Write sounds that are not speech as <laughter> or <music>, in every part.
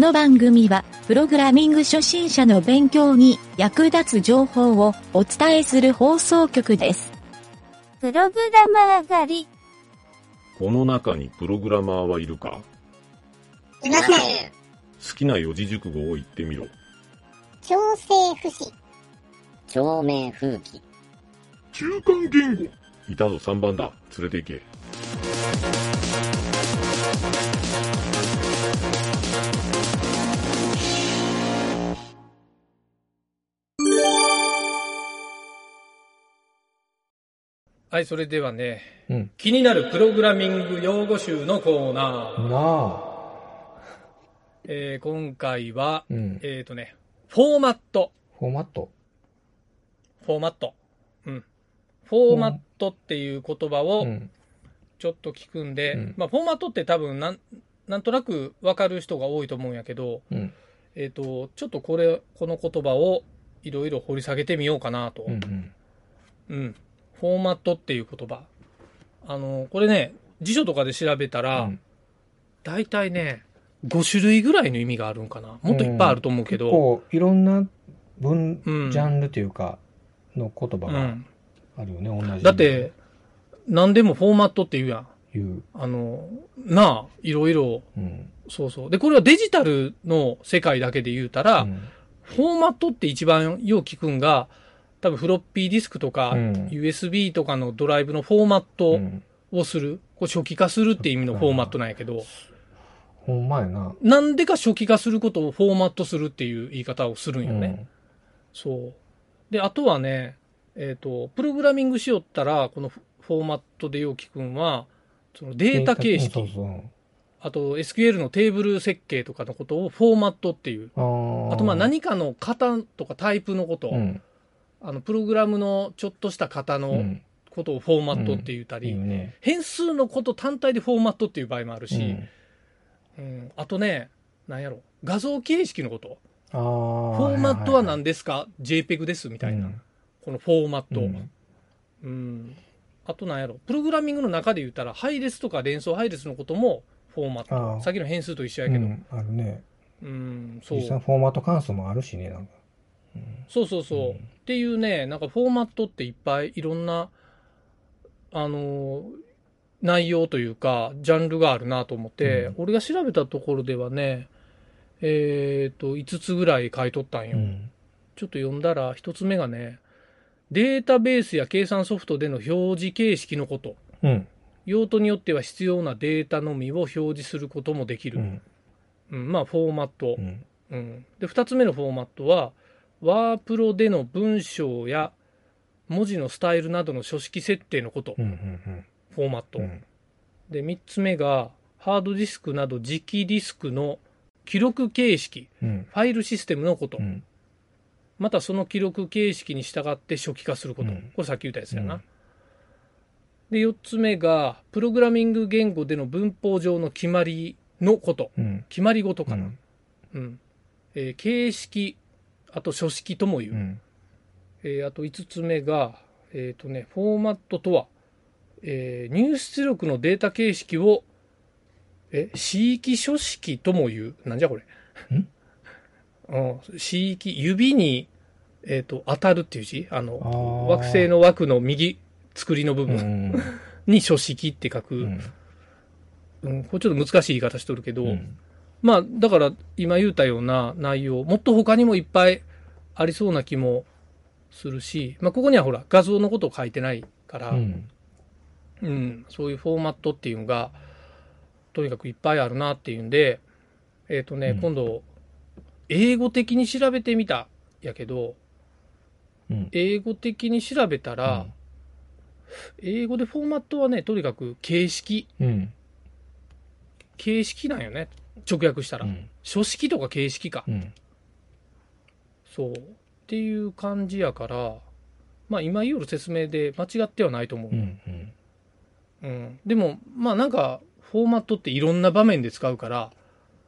この番組は、プログラミング初心者の勉強に役立つ情報をお伝えする放送局です。プログラマー狩り。この中にプログラマーはいるか？いません。好きな四字熟語を言ってみろ。調整不死。照明風紀。中間言語いたぞ3番だ。連れて行け。はい、それではね、うん。気になるプログラミング用語集のコーナー。なあ。えー今回は、うん。えっ、とね、フォーマット。フォーマット。フォーマット。うん。フォーマットっていう言葉をうん。ちょっと聞くんで、うんまあ、フォーマットって多分なん、なんとなくわかる人が多いと思うんやけど、うん。えっ、と、ちょっとこれ、この言葉をいろいろ掘り下げてみようかなと。うん。うん。うん。フォーマットっていう言葉。あの、これね、辞書とかで調べたら、うん大体ね、5種類ぐらいの意味があるんかな。もっといっぱいあると思うけど、結構、いろんな文、うんジャンルというか、の言葉がうん。あるよね、同じ。だって、、何でもフォーマットって言うやん。いう。あの、なあ、いろいろ、うん。そうそう。で、これはデジタルの世界だけで言うたら、うんフォーマットって一番よう聞くんが、多分フロッピーディスクとか、うん USB とかのドライブのフォーマッうトん。をする。これ初期化するって意味のフォーマットなんやけど、ほんまやな。なんでか初期化することをフォーマットするっていう言い方をするんよね。そう。で、あとはね、えっ、と、プログラミングしよったら、このフフォーマットでよう聞くんは、そのうん。データ形式、そうそう。あと SQL のテーブル設計とかのことをフォーマットっていう。あとまあ何かの型とかタイプのこと、うん。あのプログラムのちょっとした型のうん。ことをフォーマットって言ったり、いいよね。変数のこと単体でフォーマットっていう場合もあるし、うんうんあとね、なんやろ、画像形式のこと。フォーマットは何でですか、?JPEG ですみたいな。うんこのフォーマット。ううん。んあとなんやろ、プログラミングの中で言ったら、配列とか連想配列のこともフォーマット。さっきの変数と一緒やけど。うん。あるね。うん、そう実。際フォーマット関数もあるしね、なんか。そうそうそう。うんっていうね、なんかフォーマットっていっぱいいろんな、あのー内容というか、ジャンルがあるなと思って、うん俺が調べたところではね、えっ、と、5つぐらい書いとったんよ。うん。ちょっと読んだら、1つ目がね、データベースや計算ソフトでの表示形式のこと。うん。用途によっては必要なデータのみを表示することもできる。ううんん。まあ、フォーマットう。ん。うん、で2つ目のフォーマットはワープロでの文章や文字のスタイルなどの書式設定のこと、うん。うん。フォーマット、うん。で3つ目がハードディスクなど磁気ディスクの記録形式うん。ファイルシステムのこと、うん。またその記録形式に従って初期化すること、うんこれさっき言ったやつやな、うんで4つ目がプログラミング言語での文法上の決まりのことうん。決まり事かな、うん。うんえー形式あと書式とも言う、うん。えーあと5つ目が、えっ、とね、フォーマットとは、えー入出力のデータ形式を、え、詞域書式とも言う。なんじゃこれ。ん？<laughs> うん、詞域、指に、えっ、と、当たるっていう字ああの、ー惑星の枠の右、作りの部う分ん。<laughs> に書式って書く。ううんん。これちょっと難しい言い方しとるけど、うん。まあ、だから今言うたような内容、もっと他にもいっぱいありそうな気もするし、まあ、ここにはほら、画像のことを書いてないから、ううん、ん。そういうフォーマットっていうのが、とにかくいっぱいあるなっていうんで、えっ、とね、うん今度、英語的に調べてみたやけど、うん。英語的に調べたら、英語でフォーマットはね、とにかく形式、うん。形式なんよね。直訳したら。うん。書式とか形式か。うん。そう。っていう感じやから、まあ今言う説明で間違ってはないと思う。うん。うん。うん。でも、まあなんか、フォーマットっていろんな場面で使うから、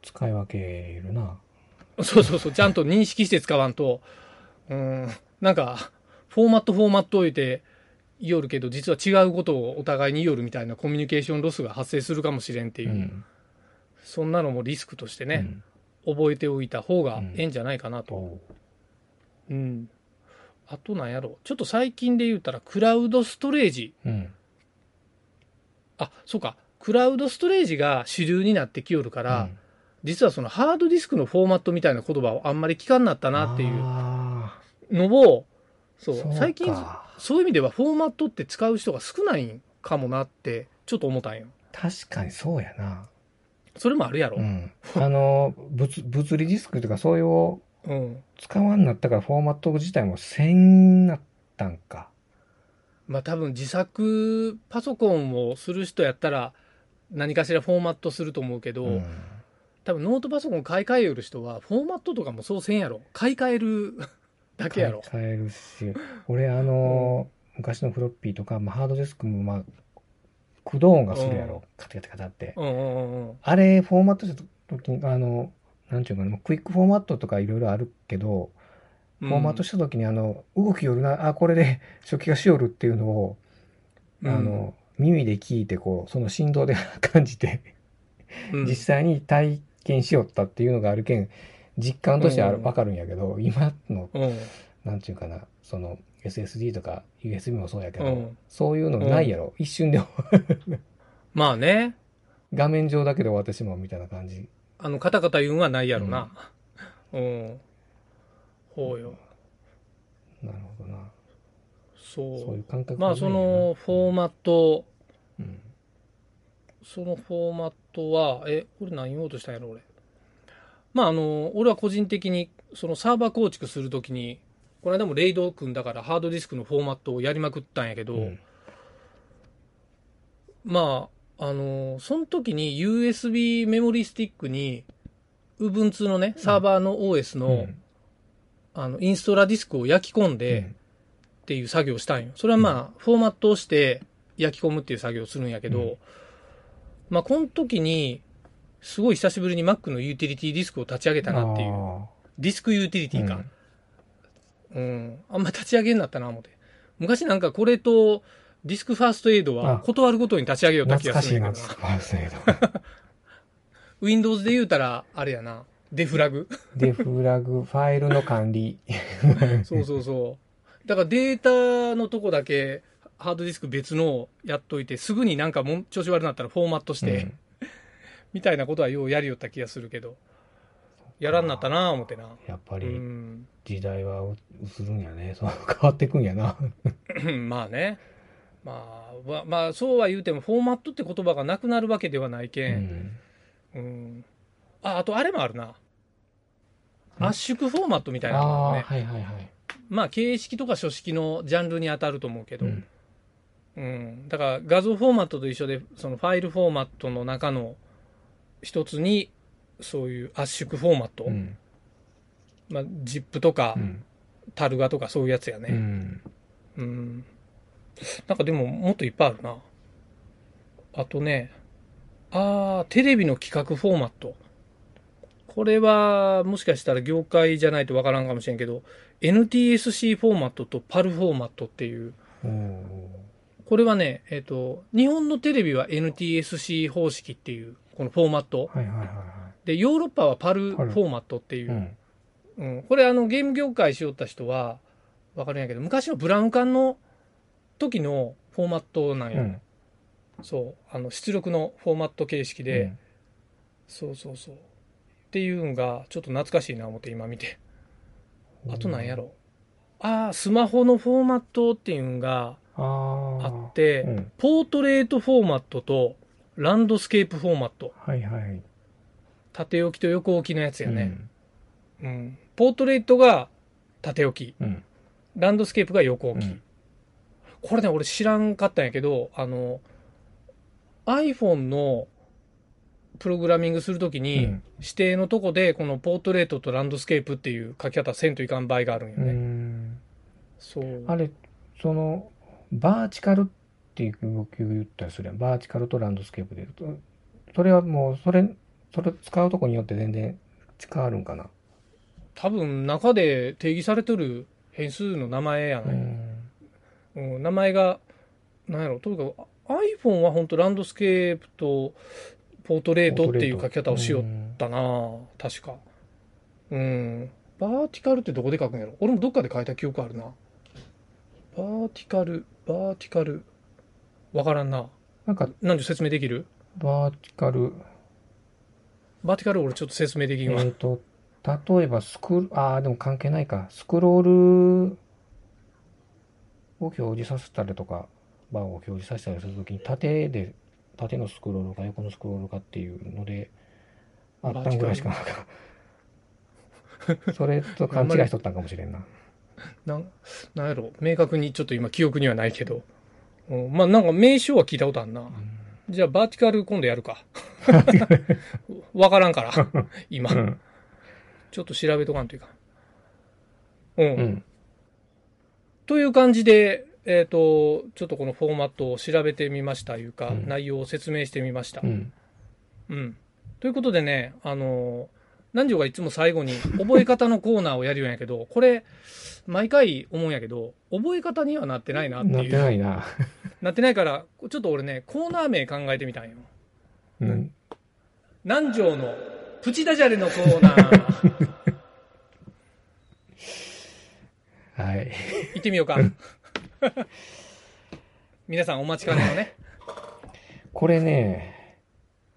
使い分けるな。<laughs> そうそうそう、ちゃんと認識して使わんと、うん、なんか、フォーマットフォーマット言うて言おるけど、実は違うことをお互いに言おるみたいなコミュニケーションロスが発生するかもしれんっていうう、ん。そんなのもリスクとしてね、うん覚えておいた方がええんじゃないかなと。おううん。あとなんやろ。ちょっと最近で言ったら、クラウドストレージ。うん。あ、そうか。クラウドストレージが主流になってきよるから、うん実はそのハードディスクのフォーマットみたいな言葉をあんまり聞かんなったなっていうあのを、そうー最近かそういう意味ではフォーマットって使う人が少ないんかもなってちょっと思ったんよ。確かにそうやな。それもあるやろ。うん。あの、物、物理ディスクとか、そういうをうん。使わんなったから、フォーマット自体もせんなったんか。まあ多分自作パソコンをする人やったら何かしらフォーマットすると思うけど、うん多分ノートパソコン買い替えよる人はフォーマットとかもそうせんやろ。買い替える <laughs> だけやろ。買い替えるし、俺、あの、昔のフロッピーとか、まあ、ハードディスクも、まあ、駆動音がするやろ。カタカタカタって。うんうんうん。あれ、フォーマットした時に、あの、なんちゅうかな、クイックフォーマットとかいろいろあるけど、フォーマットした時に、あの、動きよるな、あ、これで初期がしよるっていうのを、あの、耳で聞いて、こう、その振動で感じて、実際に体験しよったっていうのがあるけん、実感としてはうんわかるんやけど、今の、うん。なんちゅうかな、その、SSD とか USB もそうやけど、うんそういうのないやろ。一瞬で <laughs> まあね。画面上だけで終わってしまうみたいな感じ。あの、カタカタ言うんはないやろな。うん。<laughs> ほうよ。なるほどな。そう。そういう感覚まあそのフォーマット、うんそのフォーマットは、え、これ何言おうとしたんやろ、俺。まああの、俺は個人的に、そのサーバー構築するときに、この間もレイド組んだからハードディスクのフォーマットをやりまくったんやけど、うん。まあ、あの、その時に USB メモリースティックに、Ubuntu のね、サーバーの OS の、うん。あの、インストラディスクを焼き込んで、うん。っていう作業をしたんよ。それはまあ、フォーマットをして焼き込むっていう作業をするんやけど、うん。まあ、この時に、すごい久しぶりに Mac のユーティリティディスクを立ち上げたなっていう。あディスクユーティリティか。うんうん。あんま立ち上げになったな、思って。昔なんかこれとディスクファーストエイドはあ断るごとに立ち上げようた気懐かしいな、がするんやけどな。使わせど。Windows で言うたら、あれやな。デフラグ。デフラグ、ファイルの管理。そうそうそう。だからデータのとこだけ、ハードディスク別のをやっといて、すぐになんかもん調子悪くなったらフォーマットして、うんみたいなことはようやりよった気がするけど、やらんなったなぁ思ってな。うやっぱりん。時代は移るんやね。<laughs> そう変わっていくんやな。<laughs> まあね。まあ、ままあ、そうは言うても、フォーマットって言葉がなくなるわけではないけ。うんんうん。あ、あとあれもあるな。うん？圧縮フォーマットみたいあなのね。はいはいはい。まあ、形式とか書式のジャンルに当たると思うけど、うんうん、だから画像フォーマットと一緒でそのファイルフォーマットの中の一つにそういう圧縮フォーマット、うんまあ、ZIP とかうん。タルガとかそういうやつやうね、ん。うん。なんかでももっといっぱいあるな。あとねああテレビの企画フォーマット。これはもしかしたら業界じゃないとわからんかもしれんけど NTSC フォーマットと PAL フォーマットっていう。これはね、えっ、と、日本のテレビは NTSC 方式っていう、このフォーマット。はいはいはいはで、ヨーロッパはパルフパルォーマットっていい。う。うん。うんこれあの、ゲーム業界しよった人は、わかるんやけど、昔のブラウン管の時のフォーマットなんよ。うん。そう。あの、出力のフォーマット形式で、うんそうそうそう。っていうのが、ちょっと懐かしいな思って今見て。あとなんやろ。ああ、スマホのフォーマットっていうのがあ。って、うん。ポートレートフォーマットとランドスケープフォーマット。はいはい。縦置きと横置きのやつやね。うん。うん。ポートレートが縦置き。うん。ランドスケープが横置き。うんこれね、俺知らんかったんやけど、あの、iPhone のプログラミングするときに、うん指定のとこで、このポートレートとランドスケープっていう書き方せんといかん場合があるんようね。ん。そう。あれ、その、バーチカルっていう動きを言ったりするやん。バーチカルとランドスケープで。とそれはもう、それ、それ使うとこによって全然変わるんかな。多分中で定義されてる変数の名前やない、うん。うん、名前が、なんやろ、とにかく iPhone は本当ランドスケープとポートレートっていう書き方をしよったな、確か。うん。バーティカルってどこで書くんやろ俺もどっかで書いた記憶あるな。バーティカル、バーティカル。わからんな。なんか、なんで説明できる？バーティカル、バーティカル俺ちょっと説明できんわ。えっ、と、例えばスクああ、でも関係ないか。スクロールを表示させたりとか、バーを表示させたりするときに、縦で、縦のスクロールか横のスクロールかっていうので、あったんぐらいしかなか。<laughs> それと勘違いしとったんかもしれんな。なん、なんやろ明確にちょっと今記憶にはないけど。うん、まあなんか名称は聞いたことあるな。じゃあバーティカル今度やるか。<laughs> わからんから。今。うん。ちょっと調べとかんというか。うん。うん。という感じで、えっ、と、ちょっとこのフォーマットを調べてみましたいうか、うん内容を説明してみました。うん。うん。ということでね、あの、南條がいつも最後に覚え方のコーナーをやるんやけど、これ、毎回思うんやけど、覚え方にはなってないなっていう。なってないな。<laughs> なってないから、ちょっと俺ね、コーナー名考えてみたんよ。うん。南條のプチダジャレのコーナー。はい。行ってみようか。皆さんお待ちかねのね。これね、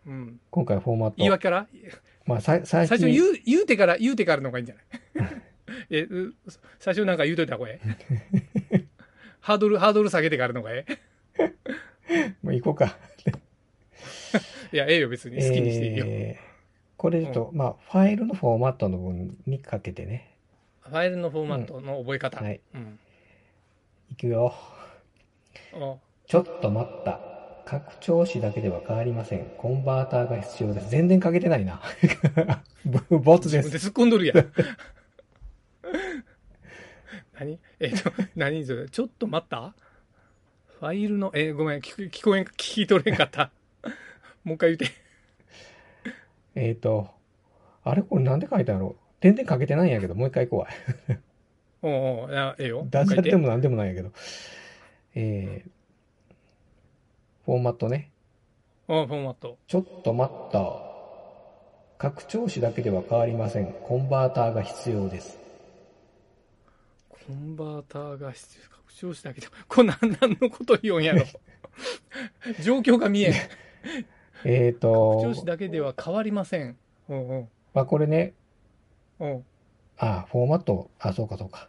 うん。今回フォーマット。言い訳から？まあ、さ最初に最初言う、言うてから、言うてからの方がいいんじゃない？<laughs> え、う最初なんか言うといた方がええ？ハードル、ハードル下げてからの方がえ <laughs> もう行こうか。えいや、ええよ、別に。好きにしていいよ。えーこれちょっと、まあ、ファイルのフォーマットの分にかけてね、ファイルのフォーマットの覚え方。うんはいうん。いくよ。おちょっと待った。拡張子だけでは変わりません。コンバーターが必要です。全然かけてないな。ボ <laughs> ボツで。自分です突っ込んどるやん。<laughs> 何？えっ、と、何それ？ちょっと待った？ファイルの、えーごめん、聞聞こえん、聞き取れんかった。もう一回言って。えっ、と、あれこれなんで書いてあるの全然かけてないんやけど、もう一回怖い。おうおういやええよ。ダジャレでももなんでもないんやけど。えー、フォーマットね。う一回言って。おうフォーマット。ちょっと待った。拡張子だけでは変わりません。コンバーターが必要です。コンバーターが必要。拡張子だけで。これ何、何のこと言うんやろ？状況が見えん。えっ、と拡張子だけでは変わりません。うんうん。まあこれね、うん。あ、フォーマット、あ、そうかそうか。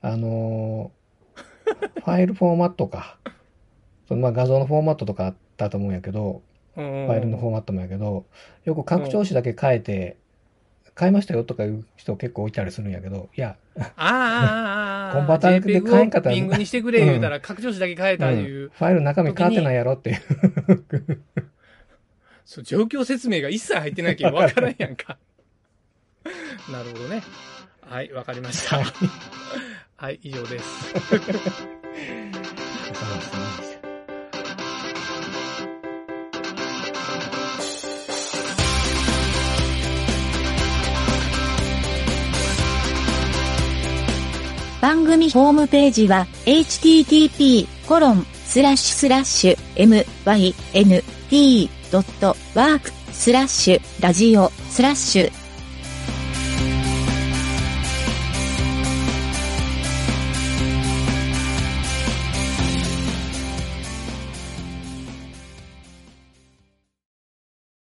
あのー <laughs> ファイルフォーマットか。そのまあ画像のフォーマットとかあったと思うんやけど、うんうん。ファイルのフォーマットもやけど、よく拡張子だけ変えて、変えましたよとかいう人結構いたりするんやけど、いや、ああああああ。<laughs> コンバーターで変えんかったらをピングにしてくれ言うたら、拡張子だけ変えたうんいう、ファイル中身変わってないやろっていう。そう、状況説明が一切入ってないけど分からんやんか。<laughs> なるほどね。はい、わかりました。はい、以上です。番組ホームページは http コ .work スラッシュラジオスラッシュ